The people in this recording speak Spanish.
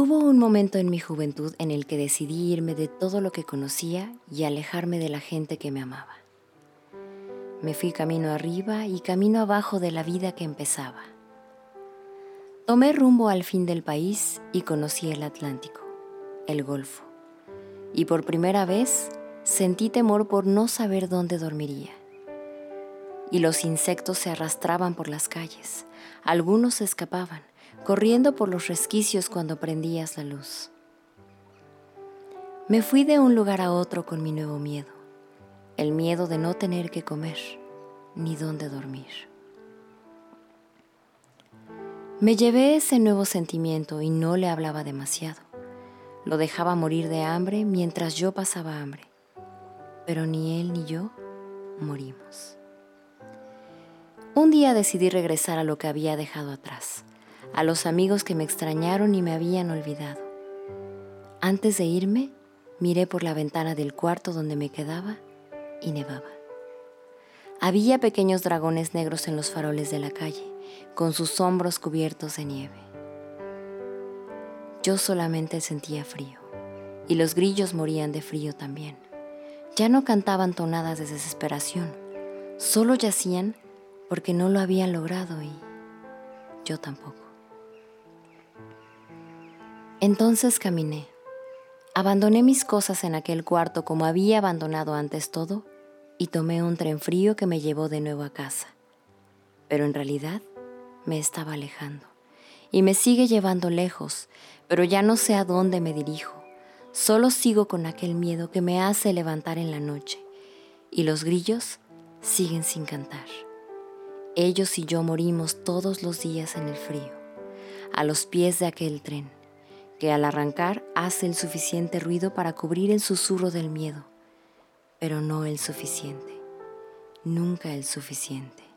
Hubo un momento en mi juventud en el que decidí irme de todo lo que conocía y alejarme de la gente que me amaba. Me fui camino arriba y camino abajo de la vida que empezaba. Tomé rumbo al fin del país y conocí el Atlántico, el Golfo, y por primera vez sentí temor por no saber dónde dormiría. Y los insectos se arrastraban por las calles, algunos escapaban, corriendo por los resquicios cuando prendías la luz. Me fui de un lugar a otro con mi nuevo miedo, el miedo de no tener que comer ni dónde dormir. Me llevé ese nuevo sentimiento y no le hablaba demasiado. Lo dejaba morir de hambre mientras yo pasaba hambre, pero ni él ni yo morimos. Un día decidí regresar a lo que había dejado atrás a los amigos que me extrañaron y me habían olvidado. Antes de irme, miré por la ventana del cuarto donde me quedaba y nevaba. Había pequeños dragones negros en los faroles de la calle, con sus hombros cubiertos de nieve. Yo solamente sentía frío, y los grillos morían de frío también. Ya no cantaban tonadas de desesperación, solo yacían porque no lo habían logrado y yo tampoco. Entonces caminé. Abandoné mis cosas en aquel cuarto como había abandonado antes todo y tomé un tren frío que me llevó de nuevo a casa. Pero en realidad me estaba alejando y me sigue llevando lejos, pero ya no sé a dónde me dirijo. Solo sigo con aquel miedo que me hace levantar en la noche y los grillos siguen sin cantar. Ellos y yo morimos todos los días en el frío, a los pies de aquel tren que al arrancar hace el suficiente ruido para cubrir el susurro del miedo, pero no el suficiente, nunca el suficiente.